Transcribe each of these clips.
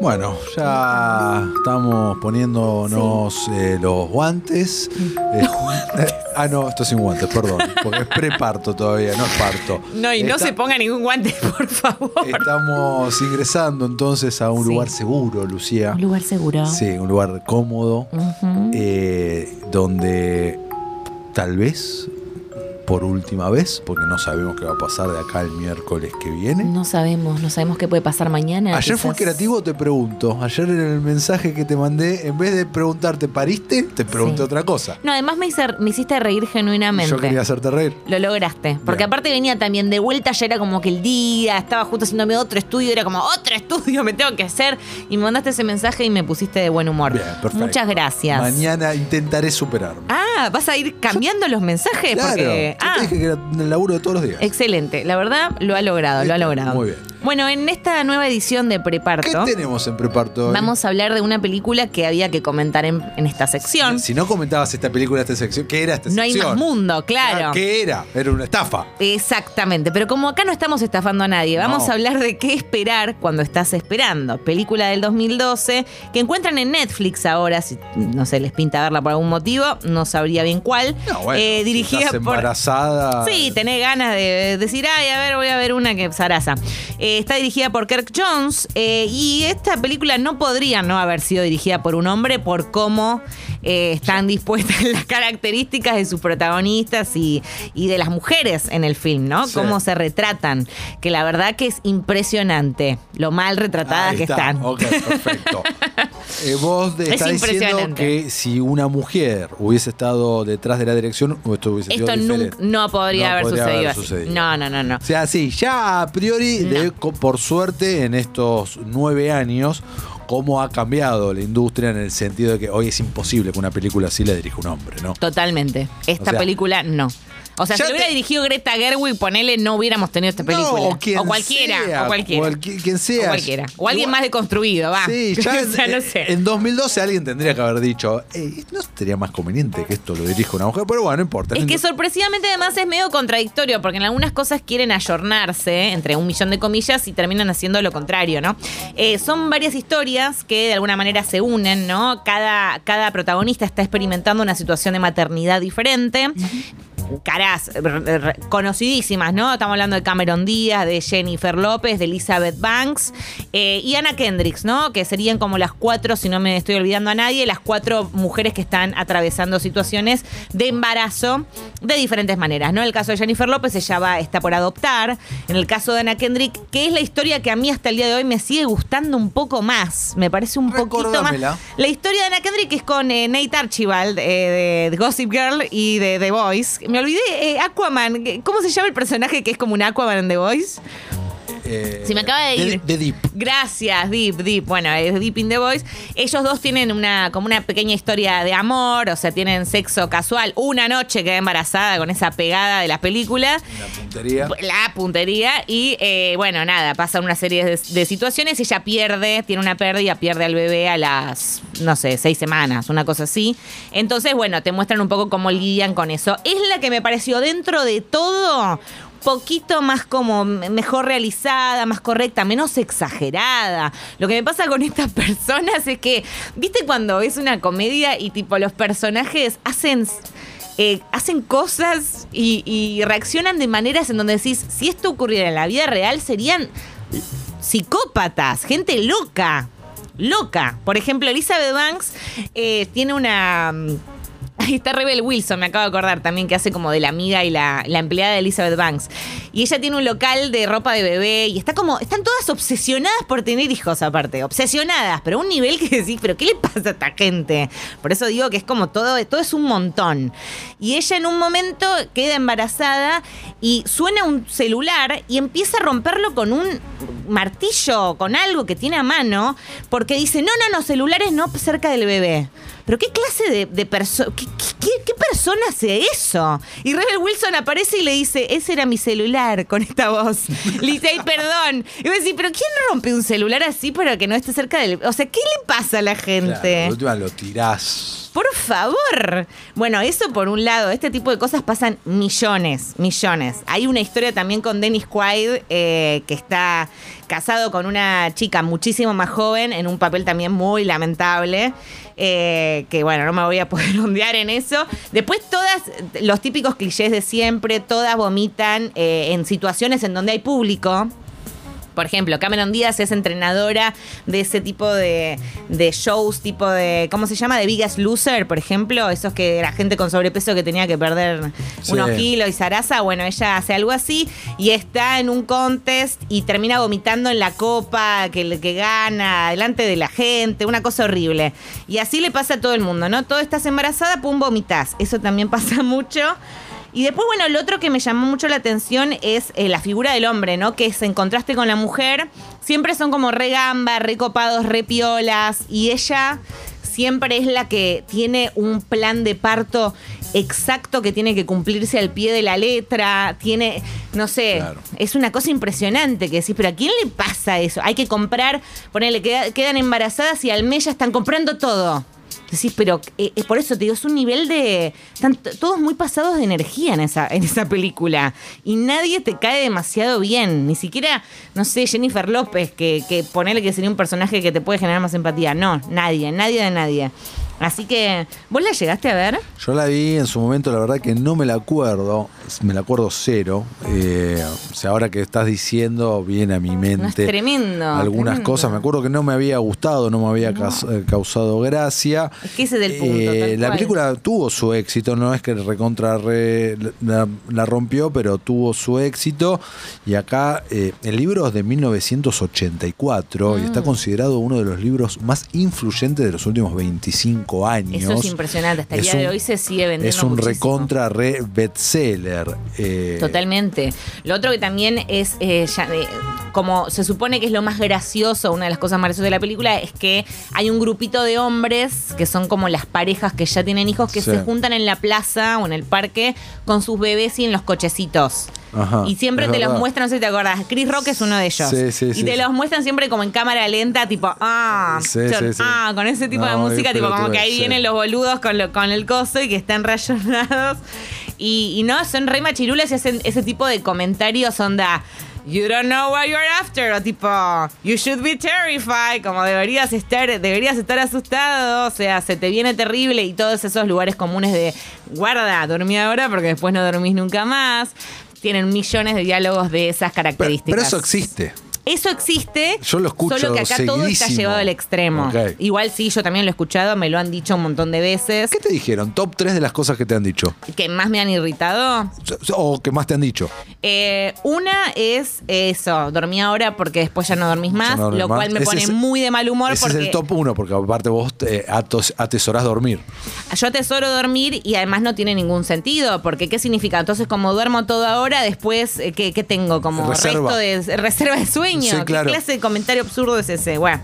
Bueno, ya estamos poniéndonos eh, los guantes. Eh, ah, no, esto sin guantes, perdón. Porque es preparto todavía, no es parto. No, y no se ponga ningún guante, por favor. Estamos ingresando entonces a un Sí. lugar seguro, Lucía. Un lugar seguro. Sí, un lugar cómodo, eh, donde tal vez por última vez, porque no sabemos qué va a pasar de acá el miércoles que viene. No sabemos, no sabemos qué puede pasar mañana. Ayer fue quizás. creativo, te pregunto. Ayer en el mensaje que te mandé, en vez de preguntarte, ¿pariste? Te pregunté Sí. otra cosa. No, además me, hice- me hiciste reír genuinamente. Yo quería hacerte reír. Lo lograste. Porque Bien. aparte venía también de vuelta, ya era como que el día, estaba justo haciéndome otro estudio, era como otro estudio, me tengo que hacer. Y me mandaste ese mensaje y me pusiste de buen humor. Bien, perfecto. Muchas gracias. Mañana intentaré superarme. Ah, ¿vas a ir cambiando los mensajes? claro. Porque. Yo Ah, te dije que era el laburo de todos los días. excelente. La verdad, lo ha logrado, lo ha Listo, logrado. muy bien. Bueno, en esta nueva edición de ¿Qué Preparto, tenemos en preparto hoy? vamos a hablar de una película que había que comentar en, en esta sección. Si no comentabas esta película, esta sección, ¿qué era esta no hay sección? más mundo, claro. Ah, ¿Qué era? Era una estafa. Exactamente, pero como acá no estamos estafando a nadie, vamos No. a hablar de qué esperar cuando estás esperando. Película del 2012 que encuentran en Netflix ahora, si no sé, les pinta verla por algún motivo, no sabría bien cuál. No, bueno, Eh, si dirigida estás por embarazada. Sí, tenés ganas de decir, ay, a ver, voy a ver una que zaraza. Eh, está dirigida por Kirk Jones eh, y esta película no podría no haber sido dirigida por un hombre por cómo eh, están dispuestas las características de sus protagonistas y, y de las mujeres en el film, ¿no? Sí. Cómo se retratan, que la verdad que es impresionante lo mal retratadas que está. están. Ok, perfecto. Eh, vos de- Es estás diciendo que si una mujer hubiese estado detrás de la dirección, esto hubiese sido Esto nunca, diferente. no podría No haber podría sucedido haber así. sucedido. No, no, no, no. O sea, sí, ya a priori, No. de- co- por suerte, en estos nueve años, cómo ha cambiado la industria en el sentido de que hoy es imposible que una película así la dirija un hombre, ¿no? Totalmente. Esta O sea- película no. O sea, Ya si lo hubiera te- dirigido Greta Gerwig, ponele, no hubiéramos tenido esta película. No, o, quien cualquiera, sea, o cualquiera. cualqui- quien o sea. cualquiera. O alguien Igual- más deconstruido, va. Sí, ya o sea, en, no sé. en 2012 alguien tendría que haber dicho, "Ey, no sería más conveniente que esto lo dirija una mujer, pero bueno, no importa. Es que sorpresivamente además es medio contradictorio, porque en algunas cosas quieren ayornarse, entre un millón de comillas, y terminan haciendo lo contrario, ¿no? Eh, son varias historias que de alguna manera se unen, ¿no? Cada, cada protagonista está experimentando una situación de maternidad diferente. R- r- conocidísimas, ¿no? Estamos hablando de Cameron Díaz, de Jennifer López, de Elizabeth Banks eh, y Anna Kendricks, ¿no? Que serían como las cuatro, si no me estoy olvidando a nadie, las cuatro mujeres que están atravesando situaciones de embarazo de diferentes maneras, ¿no? En el caso de Jennifer López, ella va, está por adoptar. En el caso de Anna Kendrick, que es la historia que a mí hasta el día de hoy me sigue gustando un poco más. Me parece un poquito más. La historia de Anna Kendrick es con eh, Nate Archibald eh, de Gossip Girl y de The Voice. Me olvidé, eh, Aquaman. ¿Cómo se llama el personaje que es como un Aquaman en The Voice? Eh, Se me acaba de ir. De, Deep. Gracias, Deep, Deep. Bueno, es Deep in the Voice. Ellos dos tienen una, como una pequeña historia de amor, o sea, tienen sexo casual. Una noche queda embarazada con esa pegada de la película. Una puntería. La puntería y eh, bueno, nada, pasan una serie de, de situaciones ella pierde, tiene una pérdida, pierde al bebé a las, no sé, seis semanas, una cosa así. Entonces, bueno, te muestran un poco cómo lidian con eso. Es la que me pareció dentro de todo poquito más como mejor realizada, más correcta, menos exagerada. Lo que me pasa con estas personas es que, ¿viste cuando ves una comedia y tipo los personajes hacen eh, hacen cosas y, y reaccionan de maneras en donde decís, si esto ocurriera en la vida real, serían psicópatas, gente loca. Loca. Por ejemplo, Elizabeth Banks eh, tiene una. Está Rebel Wilson, me acabo de acordar también, que hace como de la amiga y la, la empleada de Elizabeth Banks. Y ella tiene un local de ropa de bebé y está como, están todas obsesionadas por tener hijos aparte, obsesionadas, pero a un nivel que decís, pero ¿qué le pasa a esta gente? Por eso digo que es como todo, todo es un montón. Y ella en un momento queda embarazada y suena un celular y empieza a romperlo con un martillo, con algo que tiene a mano, porque dice, no, no, no, celulares no cerca del bebé. Pero ¿qué clase de, de persona, qué, qué- qué persona hace eso? Y Rebel Wilson aparece y le dice, ese era mi celular con esta voz. Le dice, ay, perdón. Y vos decís, pero ¿quién rompe un celular así para que no esté cerca del... O sea, ¿qué le pasa a la Claro, gente? última lo tirás Por favor. Bueno, eso por un lado, este tipo de cosas pasan millones, millones. Hay una historia también con Dennis Quaid, eh, que está casado con una chica muchísimo más joven, en un papel también muy lamentable. eh, que bueno, no me voy a poder ondear en eso. Después todas, los típicos clichés de siempre, todas vomitan eh, en situaciones en donde hay público. Por ejemplo, Cameron Díaz es entrenadora de ese tipo de, de shows, tipo de, ¿cómo se llama? De Biggest Loser, por ejemplo, esos que era gente con sobrepeso que tenía que perder Sí. unos kilos y zaraza. Bueno, ella hace algo así y está en un contest y termina vomitando en la copa que, que gana, delante de la gente, una cosa horrible. Y así le pasa a todo el mundo, ¿no? Todo estás embarazada, pum, vomitas. Eso también pasa mucho. Y después, bueno, lo otro que me llamó mucho la atención es eh, la figura del hombre, ¿no? Que es en contraste con la mujer. Siempre son como re gamba, re copados, re piolas. Y ella siempre es la que tiene un plan de parto exacto que tiene que cumplirse al pie de la letra. Tiene, no sé, Claro. es una cosa impresionante que decís, pero ¿a quién le pasa eso? Hay que comprar, ponerle, quedan embarazadas y al mes ya están comprando todo. Decís, pero eh, eh, por eso te digo, es un nivel de. Están todos muy pasados de energía en esa, en esa película. Y nadie te cae demasiado bien. Ni siquiera, no sé, Jennifer López, que, que que sería un personaje que te puede generar más empatía. No, nadie, nadie de nadie. Así que, ¿vos la llegaste a ver? Yo la vi en su momento, la verdad que no me la acuerdo, me la acuerdo cero. Eh, o sea, ahora que estás diciendo, viene a mi mente No, es tremendo. algunas tremendo. cosas. Me acuerdo que no me había gustado, no me había eh, causado gracia. Es que ese es el punto, Eh, la cual. película tuvo su éxito, no es que recontra re- la, la rompió, pero tuvo su éxito. Y acá eh, el libro es de 1984 y Mm. está considerado uno de los libros más influyentes de los últimos 25 años. Eso es impresionante. Hasta el día de hoy se sigue vendiendo. Es un muchísimo. recontra re bestseller. eh, Totalmente. Lo otro que también es, eh, ya, eh, como se supone que es lo más gracioso, una de las cosas más graciosas de la película, es que hay un grupito de hombres que son como las parejas que ya tienen hijos que Sí. se juntan en la plaza o en el parque con sus bebés y en los cochecitos. Ajá, y siempre te los muestran, no sé si te acordás, Chris Rock es uno de ellos. Sí, sí, y sí, te los muestran siempre como en cámara lenta, tipo, ah, son- ah, con ese tipo de música, tipo como que ahí vienen los boludos con, lo- con el coso y que están rayonados. Y, y no, son re machirulas y hacen ese tipo de comentarios onda. You don't know what you're after, o tipo, you should be terrified, como deberías estar, deberías estar asustado, o sea, se te viene terrible y todos esos lugares comunes de guarda, dormí ahora porque después no dormís nunca más. Tienen millones de diálogos de esas pero, características. pero eso existe. Eso existe. Yo lo escucho Solo que acá todo está llevado al extremo. Igual sí, yo también lo he escuchado, me lo han dicho un montón de veces. ¿Qué te dijeron? Top 3 de las cosas que te han dicho. Que más me han irritado. O que más te han dicho. Eh, una es eso, dormí ahora porque después ya no dormís más, no lo más. cual me pone muy de mal humor Ese porque es el top 1, porque aparte vos atos- atesorás dormir. yo atesoro dormir y además no tiene ningún sentido, porque ¿qué significa? Entonces, como duermo todo ahora, después, eh, ¿qué, qué tengo? Como Reserva. resto de reserva de sueño. Sí, ¿Qué claro. clase de comentario absurdo es ese? Bueno.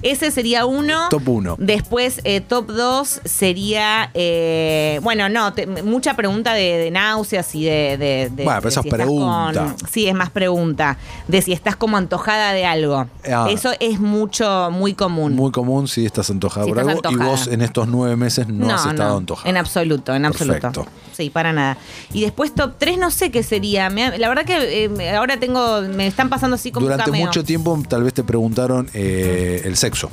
Ese sería uno. Top uno. Después, eh, top 2 sería. eh, bueno, no, te- mucha pregunta de, de náuseas y de. de- de- Bueno, pero eso es estás pregunta. con- sí, es más pregunta. De si estás como antojada de algo. Ah. Eso es mucho, muy común. Muy común si estás antojada Si por estás algo antojada. y vos en estos nueve meses no, has estado antojada. En absoluto, en absoluto. Perfecto. Sí, para nada. Y después top 3 no sé qué sería. Me la verdad que eh, ahora tengo, me están pasando así como Durante cameo. mucho tiempo tal vez te preguntaron eh, el sexo.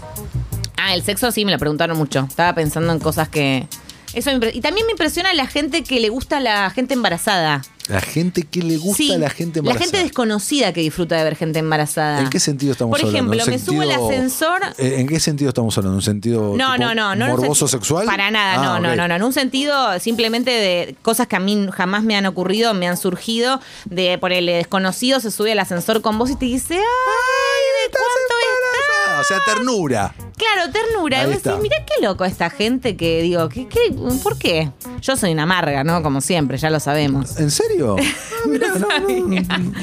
Ah, el sexo sí me lo preguntaron mucho. Estaba pensando en cosas que. Eso me impre- y también me impresiona la gente que le gusta a la gente embarazada. La gente que le gusta Sí, a la gente La embarazada. gente desconocida que disfruta de ver gente embarazada. ¿En qué sentido estamos Por hablando? ejemplo, ¿Un me subo al sentido- ascensor. Eh, ¿En qué sentido estamos hablando? ¿Un sentido No, tipo no, no, no. morboso sentido- sexual? Para nada, Ah, no, no, no, no. En un sentido simplemente de cosas que a mí jamás me han ocurrido, me han surgido. De por el desconocido se sube al ascensor con vos y te dice, ¡ay! ¿De Estás cuánto embarazada. está? O sea, ternura. Claro, ternura. Ahí Y está. decís, mirá qué loco esta gente que digo, ¿qué, qué, ¿por qué? Yo soy una amarga, ¿no? Como siempre, ya lo sabemos. ¿En serio? Ah, mirá, no, no,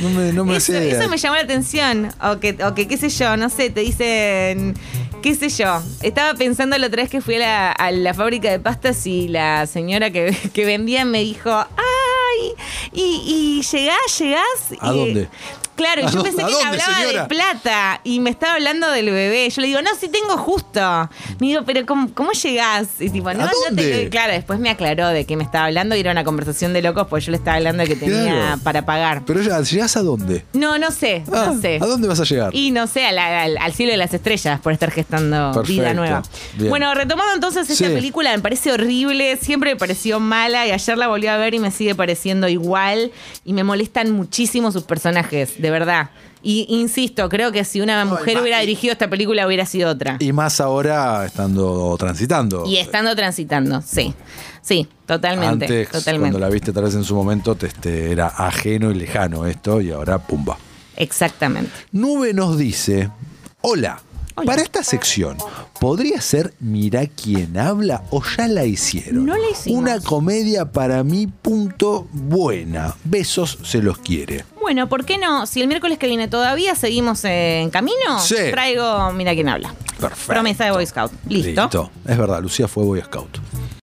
no me, no me eso, hacía idea. eso me llamó la atención. O que, o que, qué sé yo, no sé, te dicen, qué sé yo. Estaba pensando la otra vez que fui a la, a la fábrica de pastas y la señora que, que vendía me dijo, ay, y, y llegás, llegás. ¿A y- dónde? Claro, y ¿A yo pensé que me hablaba señora? de plata y me estaba hablando del bebé. Yo le digo, no, sí tengo justo. Me digo, pero ¿cómo, cómo llegás? Y tipo, no, ¿A no te- Claro, después me aclaró de qué me estaba hablando y era una conversación de locos, pues yo le estaba hablando de que tenía Claro. para pagar. Pero ya, ¿llegás a dónde? No, no sé, Ah, no sé. ¿A dónde vas a llegar? Y no sé, a la- al, al cielo de las estrellas por estar gestando Perfecto. vida nueva. Bien. Bueno, retomando entonces esta Sí. película, me parece horrible, siempre me pareció mala y ayer la volví a ver y me sigue pareciendo igual y me molestan muchísimo sus personajes, de verdad. Y insisto, creo que si una mujer hubiera dirigido esta película hubiera sido otra. Y más ahora estando transitando. Y estando transitando, sí. Sí, totalmente. Antes, totalmente. cuando la viste tal vez en su momento, te, este, era ajeno y lejano esto, y ahora pumba. Exactamente. Nube nos dice: Hola. Hola. Para esta sección, ¿podría ser Mirá quién habla o ya la hicieron? No la hicimos. Una comedia para mí, punto buena. Besos se los quiere. Bueno, ¿por qué no? Si el miércoles que viene todavía seguimos en camino, Sí. traigo Mira quién habla. Perfecto. Promesa de Boy Scout. Listo. Es verdad, Lucía fue Boy Scout.